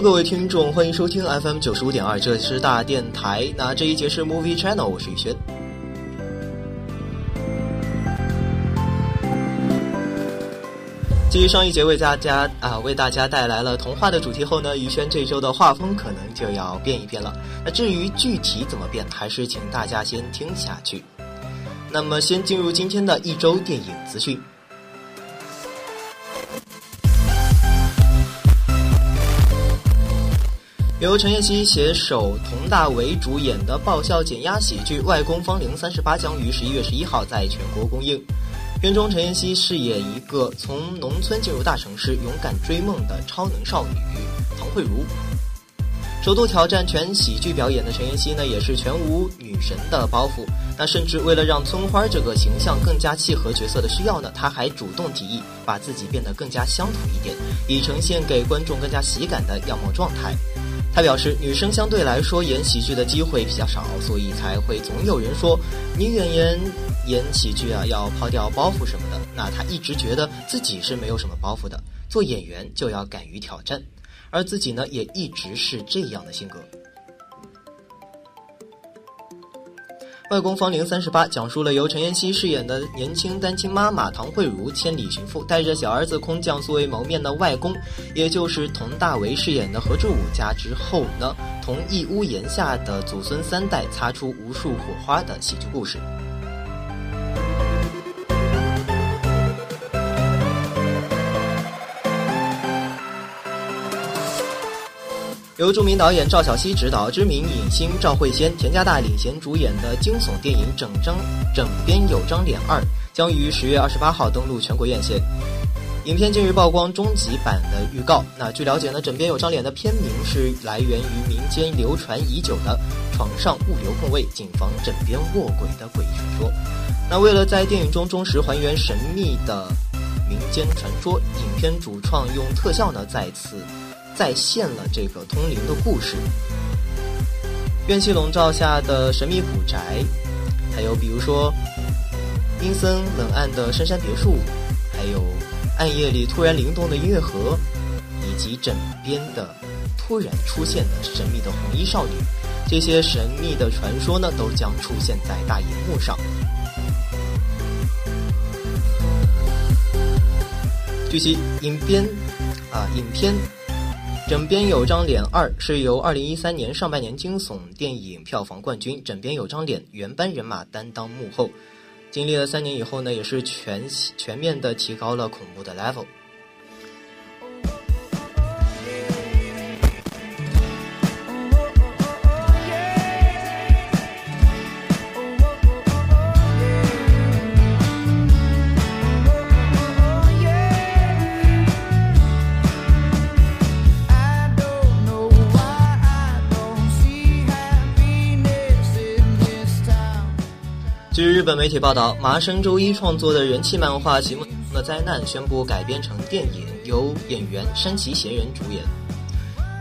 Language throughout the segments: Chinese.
各位听众，欢迎收听 FM 九十五点二，这是大电台。那这一节是 Movie Channel，我是宇轩。继上一节为大家啊为大家带来了童话的主题后呢，宇轩这周的画风可能就要变一变了。那至于具体怎么变，还是请大家先听下去。那么，先进入今天的一周电影资讯。由陈妍希携手佟大为主演的爆笑减压喜剧《外公芳龄三十八》将于十一月十一号在全国公映。片中陈妍希饰演一个从农村进入大城市、勇敢追梦的超能少女唐慧茹。首度挑战全喜剧表演的陈妍希呢，也是全无女神的包袱。那甚至为了让村花这个形象更加契合角色的需要呢，她还主动提议把自己变得更加乡土一点，以呈现给观众更加喜感的样貌状态。他表示，女生相对来说演喜剧的机会比较少，所以才会总有人说女演员演喜剧啊要抛掉包袱什么的。那他一直觉得自己是没有什么包袱的，做演员就要敢于挑战，而自己呢也一直是这样的性格。外公芳龄三十八，讲述了由陈妍希饰演的年轻单亲妈妈唐慧茹千里寻父，带着小儿子空降素未谋面的外公，也就是佟大为饰演的何志武家之后呢，同一屋檐下的祖孙三代擦出无数火花的喜剧故事。由著名导演赵小西执导，知名影星赵慧仙、田家大领衔主演的惊悚电影《整张枕边有张脸二》将于十月二十八号登陆全国院线。影片近日曝光终极版的预告。那据了解呢，《枕边有张脸》的片名是来源于民间流传已久的床上物流控卫、谨防枕边卧轨的诡异传说。那为了在电影中忠实还原神秘的民间传说，影片主创用特效呢再次。再现了这个通灵的故事，怨气笼罩下的神秘古宅，还有比如说阴森冷暗的深山别墅，还有暗夜里突然灵动的音乐盒，以及枕边的突然出现的神秘的红衣少女，这些神秘的传说呢，都将出现在大荧幕上。据悉，影片啊，影片。枕边有张脸二是由2013年上半年惊悚电影票房冠军枕边有张脸原班人马担当幕后，经历了三年以后呢，也是全全面的提高了恐怖的 level。日本媒体报道，麻生周一创作的人气漫画《席梦的灾难》宣布改编成电影，由演员山崎贤人主演，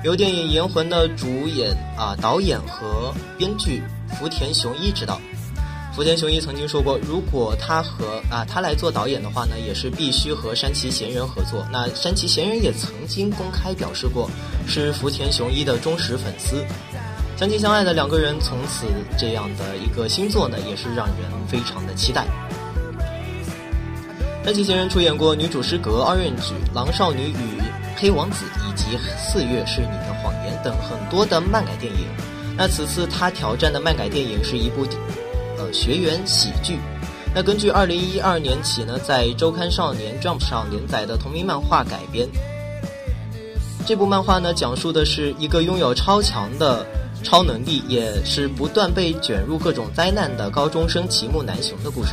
由电影《炎魂》的主演啊导演和编剧福田雄一执导。福田雄一曾经说过，如果他和啊他来做导演的话呢，也是必须和山崎贤人合作。那山崎贤人也曾经公开表示过，是福田雄一的忠实粉丝。相亲相爱的两个人，从此这样的一个星座呢，也是让人非常的期待。山崎贤人出演过《女主失格》《二人举》《狼少女与黑王子》以及《四月是你的谎言》等很多的漫改电影。那此次他挑战的漫改电影是一部呃学园喜剧，那根据二零一二年起呢，在周刊少年 Jump 上连载的同名漫画改编。这部漫画呢，讲述的是一个拥有超强的超能力，也是不断被卷入各种灾难的高中生齐木南雄的故事。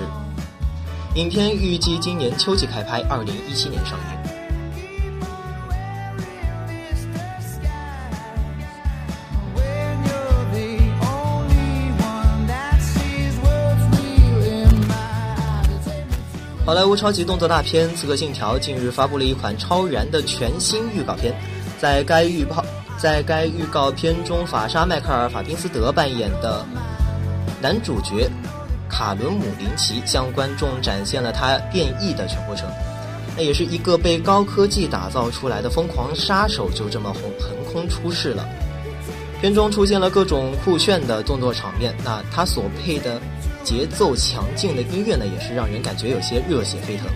影片预计今年秋季开拍，二零一七年上映。好莱坞超级动作大片《刺客信条》近日发布了一款超燃的全新预告片，在该预告在该预告片中，法莎迈克尔·法宾斯德扮演的男主角卡伦姆林奇向观众展现了他变异的全过程。那也是一个被高科技打造出来的疯狂杀手，就这么横横空出世了。片中出现了各种酷炫的动作场面，那他所配的。节奏强劲的音乐呢，也是让人感觉有些热血沸腾。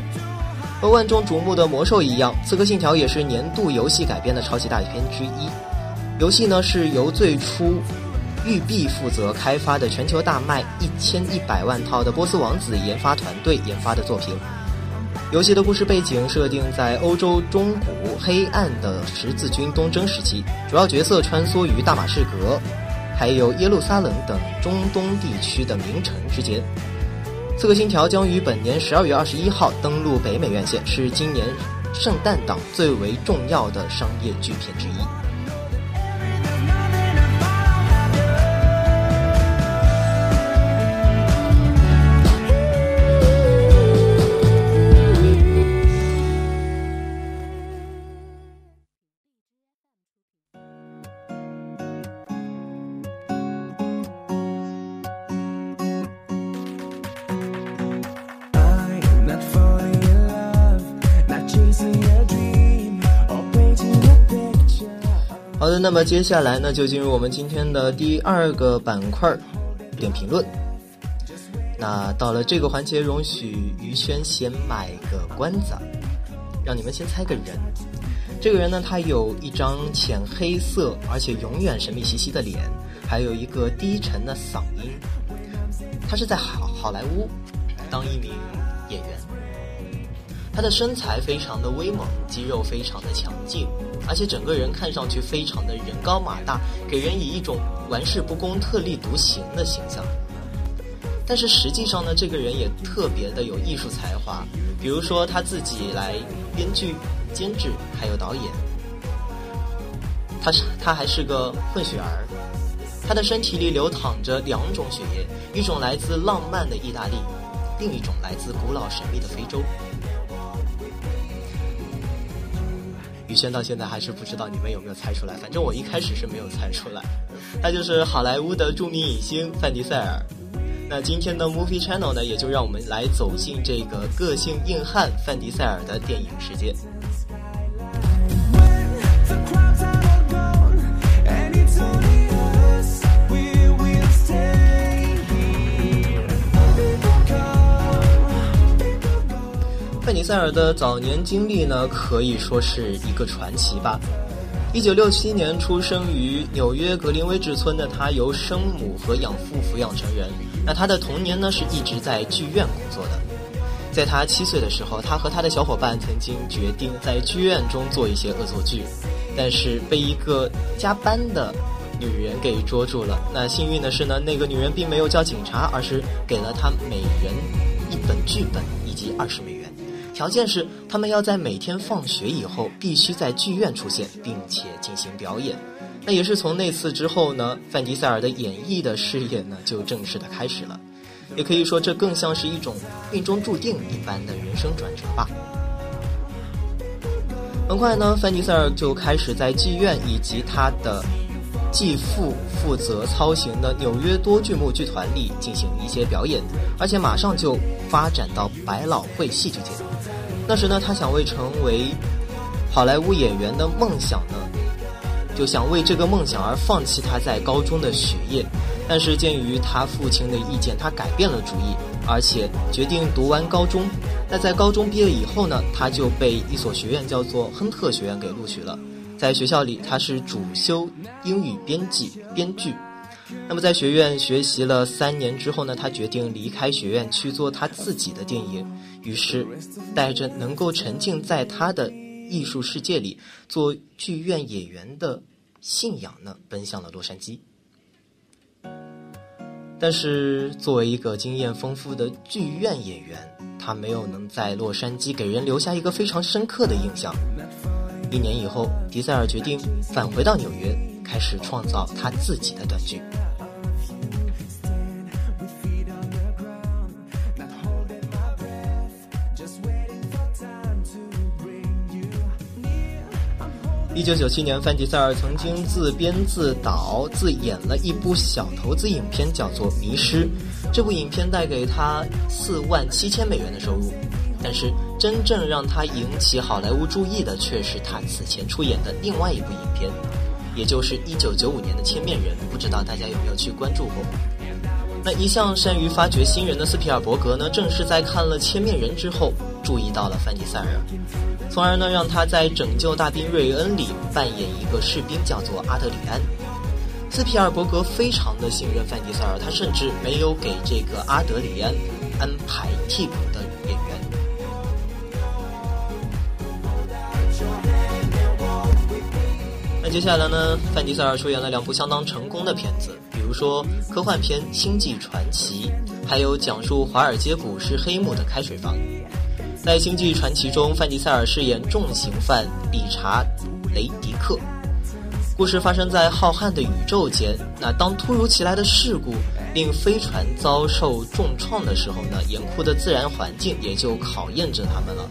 和万众瞩目的魔兽一样，《刺客信条》也是年度游戏改编的超级大片之一。游戏呢是由最初育碧负责开发的全球大卖一千一百万套的波斯王子研发团队研发的作品。游戏的故事背景设定在欧洲中古黑暗的十字军东征时期，主要角色穿梭于大马士革。还有耶路撒冷等中东地区的名城之间，《刺客信条》将于本年十二月二十一号登陆北美院线，是今年圣诞档最为重要的商业巨片之一。好的，那么接下来呢，就进入我们今天的第二个板块——点评论。那到了这个环节，容许于轩先卖个关子，让你们先猜个人。这个人呢，他有一张浅黑色而且永远神秘兮兮的脸，还有一个低沉的嗓音。他是在好好莱坞当一名演员。他的身材非常的威猛，肌肉非常的强劲，而且整个人看上去非常的人高马大，给人以一种玩世不恭、特立独行的形象。但是实际上呢，这个人也特别的有艺术才华，比如说他自己来编剧、监制，还有导演。他是他还是个混血儿，他的身体里流淌着两种血液，一种来自浪漫的意大利，另一种来自古老神秘的非洲。宇轩到现在还是不知道你们有没有猜出来，反正我一开始是没有猜出来。他就是好莱坞的著名影星范迪塞尔。那今天的 Movie Channel 呢，也就让我们来走进这个个性硬汉范迪塞尔的电影世界。塞尔的早年经历呢，可以说是一个传奇吧。一九六七年出生于纽约格林威治村的他，由生母和养父抚养成人。那他的童年呢，是一直在剧院工作的。在他七岁的时候，他和他的小伙伴曾经决定在剧院中做一些恶作剧，但是被一个加班的女人给捉住了。那幸运的是呢，那个女人并没有叫警察，而是给了他每人一本剧本以及二十美元。条件是，他们要在每天放学以后必须在剧院出现，并且进行表演。那也是从那次之后呢，范迪塞尔的演艺的事业呢就正式的开始了。也可以说，这更像是一种命中注定一般的人生转折吧。很快呢，范迪塞尔就开始在剧院以及他的继父负责操行的纽约多剧目剧团里进行一些表演，而且马上就发展到百老汇戏剧界。那时呢，他想为成为好莱坞演员的梦想呢，就想为这个梦想而放弃他在高中的学业。但是鉴于他父亲的意见，他改变了主意，而且决定读完高中。那在高中毕业以后呢，他就被一所学院叫做亨特学院给录取了。在学校里，他是主修英语编辑编剧。那么在学院学习了三年之后呢，他决定离开学院去做他自己的电影。于是，带着能够沉浸在他的艺术世界里做剧院演员的信仰呢，奔向了洛杉矶。但是，作为一个经验丰富的剧院演员，他没有能在洛杉矶给人留下一个非常深刻的印象。一年以后，迪塞尔决定返回到纽约，开始创造他自己的短剧。一九九七年，范迪塞尔曾经自编自导自演了一部小投资影片，叫做《迷失》。这部影片带给他四万七千美元的收入，但是真正让他引起好莱坞注意的，却是他此前出演的另外一部影片，也就是一九九五年的《千面人》。不知道大家有没有去关注过？那一向善于发掘新人的斯皮尔伯格呢，正是在看了《千面人》之后，注意到了范迪塞尔。从而呢，让他在《拯救大兵瑞恩》里扮演一个士兵，叫做阿德里安。斯皮尔伯格非常的信任范迪塞尔，他甚至没有给这个阿德里安安排替补接下来呢，范迪塞尔出演了两部相当成功的片子，比如说科幻片《星际传奇》，还有讲述华尔街股市黑幕的《开水房》。在《星际传奇》中，范迪塞尔饰演重刑犯理查雷迪克。故事发生在浩瀚的宇宙间。那当突如其来的事故令飞船遭受重创的时候呢？严酷的自然环境也就考验着他们了。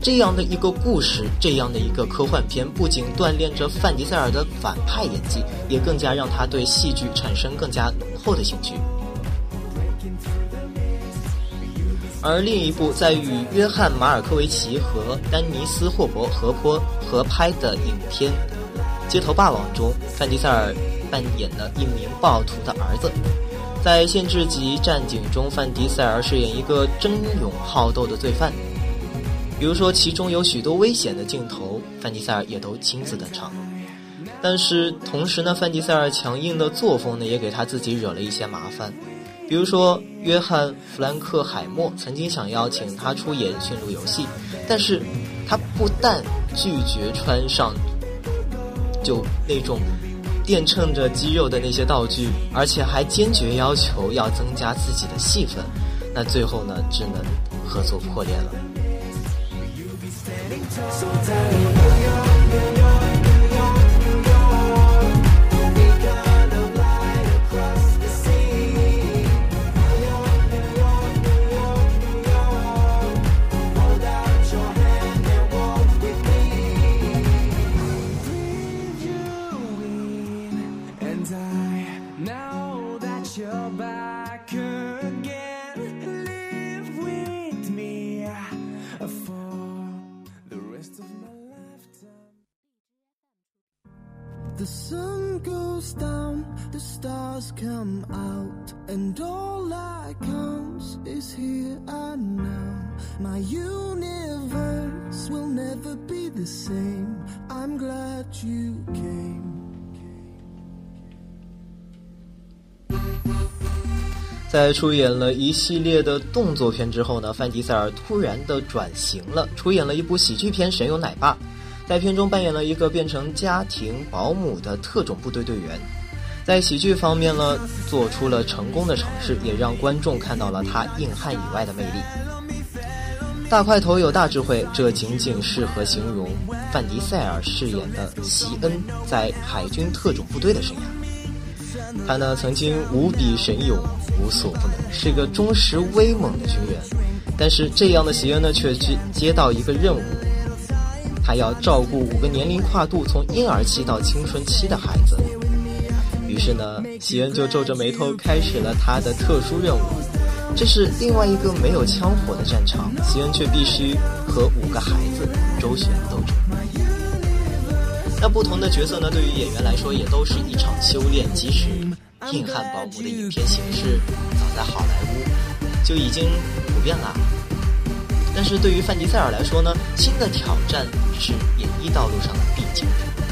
这样的一个故事，这样的一个科幻片，不仅锻炼着范迪塞尔的反派演技，也更加让他对戏剧产生更加浓厚的兴趣。而另一部在与约翰马尔科维奇和丹尼斯霍伯合拍合拍的影片《街头霸王》中，范迪塞尔扮演了一名暴徒的儿子。在限制级战警中，范迪塞尔饰演一个争勇好斗的罪犯。比如说，其中有许多危险的镜头，范迪塞尔也都亲自登场。但是同时呢，范迪塞尔强硬的作风呢，也给他自己惹了一些麻烦。比如说，约翰·弗兰克海默曾经想邀请他出演《驯鹿游戏》，但是他不但拒绝穿上就那种垫衬着肌肉的那些道具，而且还坚决要求要增加自己的戏份。那最后呢，只能合作破裂了。在。Has come out and all that comes is here and now. My universe will never be the same. I'm glad you came. came 在出演了一系列的动作片之后呢，范迪塞尔突然的转型了，出演了一部喜剧片神勇奶爸，在片中扮演了一个变成家庭保姆的特种部队队员。在喜剧方面呢，做出了成功的尝试，也让观众看到了他硬汉以外的魅力。大块头有大智慧，这仅仅适合形容范迪塞尔饰演的席恩在海军特种部队的生涯。他呢，曾经无比神勇。无所不能，是个忠实威猛的军人，但是这样的席恩呢，却接接到一个任务，他要照顾五个年龄跨度从婴儿期到青春期的孩子。于是呢，席恩就皱着眉头开始了他的特殊任务。这是另外一个没有枪火的战场，席恩却必须和五个孩子周旋斗争。那不同的角色呢，对于演员来说也都是一场修炼，即使。硬汉保姆的影片形式，早在好莱坞就已经普遍了。但是对于范迪塞尔来说呢，新的挑战是演艺道路上的必经之路。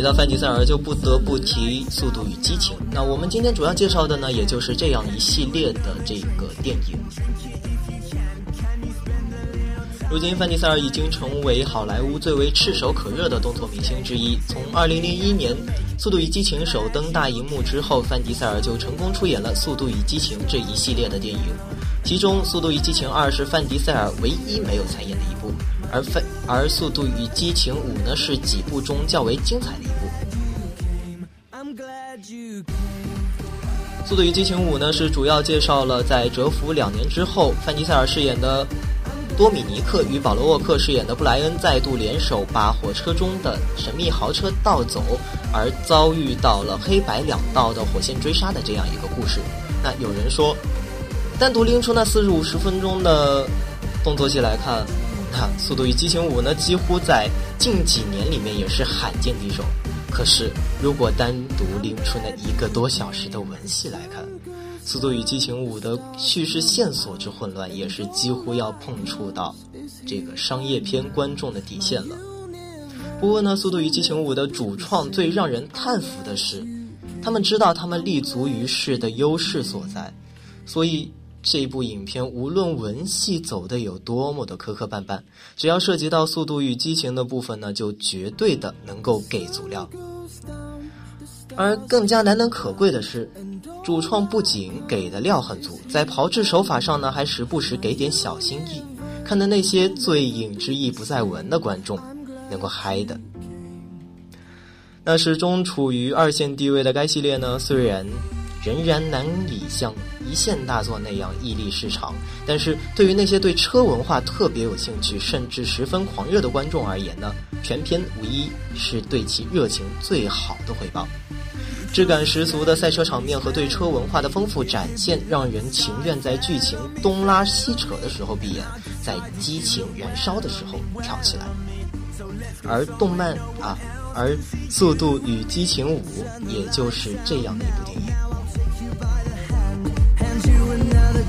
提到范迪塞尔，就不得不提《速度与激情》。那我们今天主要介绍的呢，也就是这样一系列的这个电影。如今，范迪塞尔已经成为好莱坞最为炙手可热的动作明星之一。从2001年《速度与激情》首登大荧幕之后，范迪塞尔就成功出演了《速度与激情》这一系列的电影。其中，《速度与激情二》是范迪塞尔唯一没有参演的一部，而范而《速度与激情五》呢是几部中较为精彩的。《速度与激情五》呢是主要介绍了在蛰伏两年之后，范迪塞尔饰演的。多米尼克与保罗沃克饰演的布莱恩再度联手，把火车中的神秘豪车盗走，而遭遇到了黑白两道的火线追杀的这样一个故事。那有人说，单独拎出那四十五十分钟的动作戏来看，那《速度与激情五》呢，几乎在近几年里面也是罕见敌手。可是，如果单独拎出那一个多小时的文戏来看，《速度与激情五》的叙事线索之混乱，也是几乎要碰触到这个商业片观众的底线了。不过呢，《速度与激情五》的主创最让人叹服的是，他们知道他们立足于世的优势所在，所以这部影片无论文戏走的有多么的磕磕绊绊，只要涉及到《速度与激情》的部分呢，就绝对的能够给足料。而更加难能可贵的是，主创不仅给的料很足，在炮制手法上呢，还时不时给点小心意，看得那些醉影之意不在文的观众能够嗨的。那始终处于二线地位的该系列呢，虽然仍然难以像一线大作那样屹立市场，但是对于那些对车文化特别有兴趣，甚至十分狂热的观众而言呢，全片无疑是对其热情最好的回报。质感十足的赛车场面和对车文化的丰富展现，让人情愿在剧情东拉西扯的时候闭眼，在激情燃烧的时候跳起来。而动漫啊，而《速度与激情五》也就是这样的一部电影。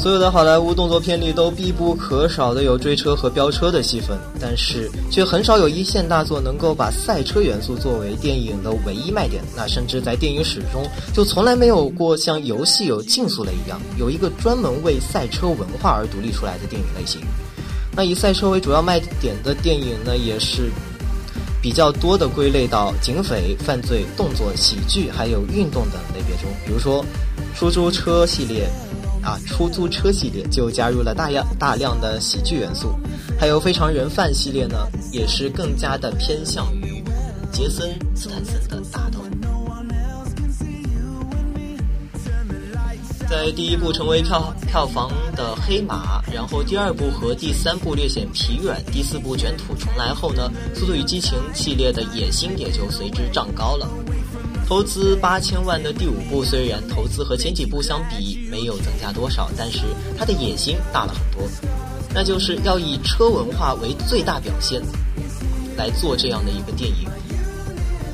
所有的好莱坞动作片里都必不可少的有追车和飙车的戏份，但是却很少有一线大作能够把赛车元素作为电影的唯一卖点。那甚至在电影史中就从来没有过像游戏有竞速类一样，有一个专门为赛车文化而独立出来的电影类型。那以赛车为主要卖点的电影呢，也是比较多的归类到警匪、犯罪、动作、喜剧还有运动等类别中，比如说出租车系列。啊，出租车系列就加入了大量大量的喜剧元素，还有非常人贩系列呢，也是更加的偏向于杰森斯坦森的打斗。在第一部成为票票房的黑马，然后第二部和第三部略显疲软，第四部卷土重来后呢，《速度与激情》系列的野心也就随之涨高了。投资八千万的第五部，虽然投资和前几部相比没有增加多少，但是它的野心大了很多，那就是要以车文化为最大表现来做这样的一个电影，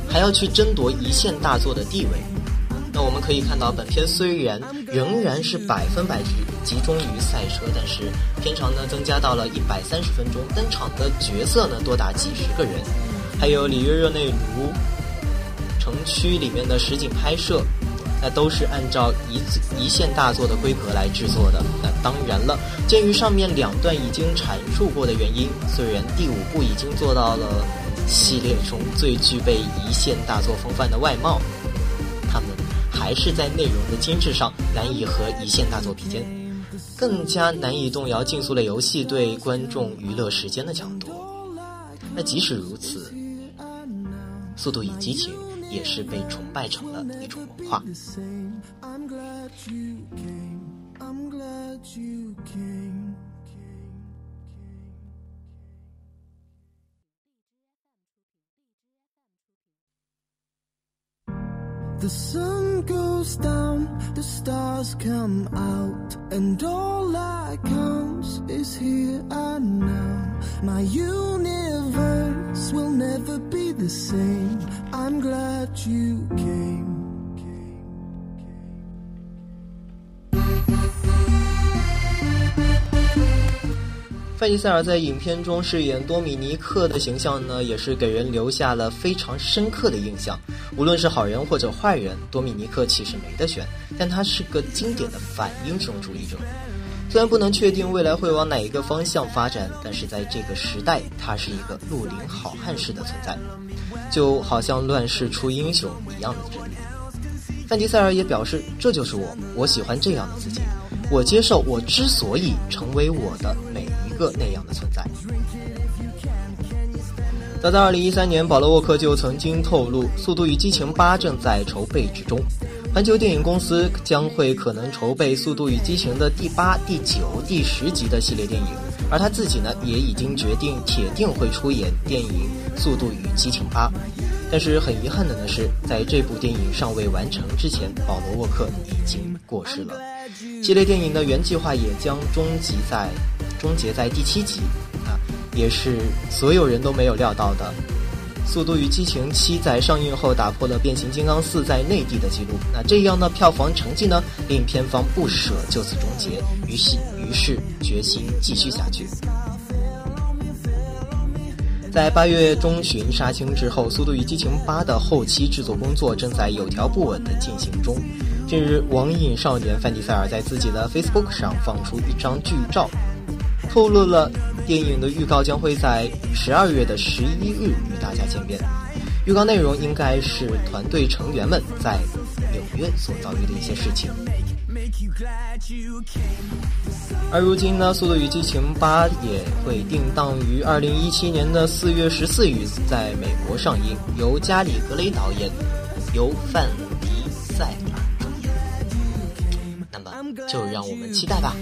还要去争夺一线大作的地位。那我们可以看到，本片虽然仍然是百分百集集中于赛车，但是片长呢增加到了一百三十分钟，登场的角色呢多达几十个人，还有里约热内卢。城区里面的实景拍摄，那都是按照一一线大作的规格来制作的。那当然了，鉴于上面两段已经阐述过的原因，虽然第五部已经做到了系列中最具备一线大作风范的外貌，他们还是在内容的精致上难以和一线大作比肩，更加难以动摇竞速类游戏对观众娱乐时间的强度。那即使如此，速度与激情。也是被崇拜成了一种文化。The sun goes down, the stars come out, and all that counts is here and now. My universe will never be the same i'm glad you came。范尼塞尔在影片中饰演多米尼克的形象呢，也是给人留下了非常深刻的印象。无论是好人或者坏人，多米尼克其实没得选，但他是个经典的反英雄主义者。虽然不能确定未来会往哪一个方向发展，但是在这个时代，他是一个绿林好汉式的存在，就好像乱世出英雄一样的真理。范迪塞尔也表示：“这就是我，我喜欢这样的自己，我接受我之所以成为我的每一个那样的存在。”早在2013年，保罗沃克就曾经透露，《速度与激情8》正在筹备之中。环球电影公司将会可能筹备《速度与激情》的第八、第九、第十集的系列电影，而他自己呢，也已经决定铁定会出演电影《速度与激情八》。但是很遗憾的呢是，在这部电影尚未完成之前，保罗沃克已经过世了。系列电影的原计划也将终结在终结在第七集，啊，也是所有人都没有料到的。《速度与激情七》在上映后打破了《变形金刚四》在内地的记录，那这样的票房成绩呢，令片方不舍就此终结，于是于是决心继续下去。在八月中旬杀青之后，《速度与激情八》的后期制作工作正在有条不紊地进行中。近日，网瘾少年范迪塞尔在自己的 Facebook 上放出一张剧照，透露了。电影的预告将会在十二月的十一日与大家见面。预告内容应该是团队成员们在纽约所遭遇的一些事情。而如今呢，《速度与激情八》也会定档于二零一七年的四月十四日在美国上映，由加里·格雷导演，由范迪塞尔主演。那么，就让我们期待吧。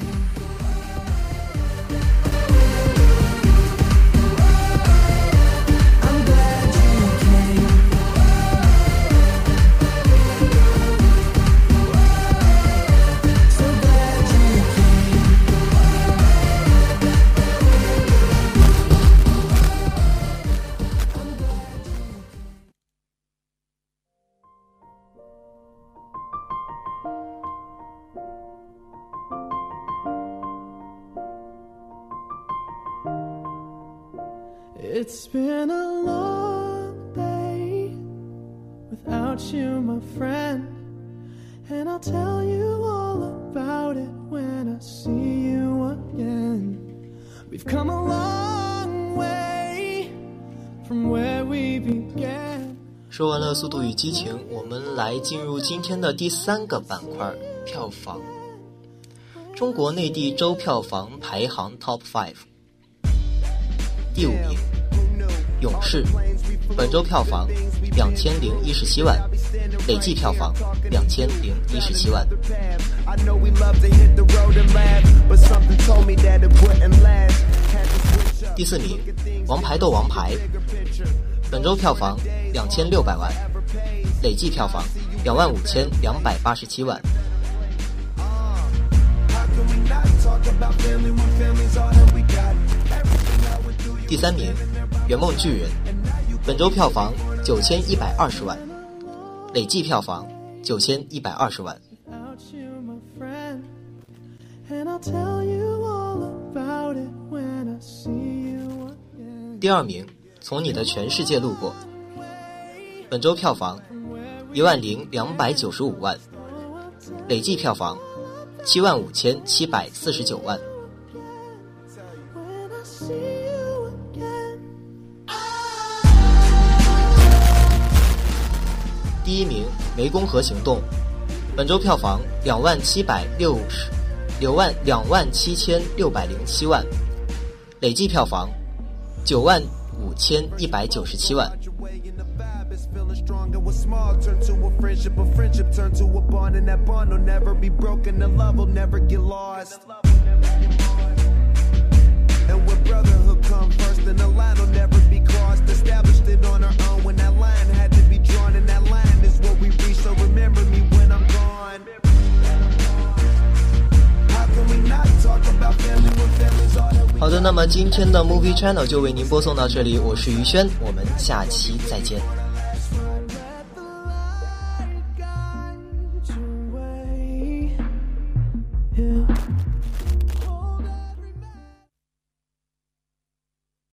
You, my friend. And I'll tell you all about it when I see you again. We've come a long way from where we began. 说完了《速度与激情》，我们来进入今天的第三个板块——票房。中国内地周票房排行 Top Five，第五名。勇士本周票房两千零一十七万，累计票房两千零一十七万。第四名，王牌斗王牌，本周票房两千六百万，累计票房两万五千两百八十七万。第三名。《圆梦巨人》本周票房九千一百二十万，累计票房九千一百二十万。第二名，《从你的全世界路过》本周票房一万零两百九十五万，累计票房七万五千七百四十九万。第一名《湄公河行动》，本周票房两万七百六十，两万两万七千六百零七万，累计票房九万五千一百九十七万。那么今天的 Movie Channel 就为您播送到这里，我是于轩，我们下期再见。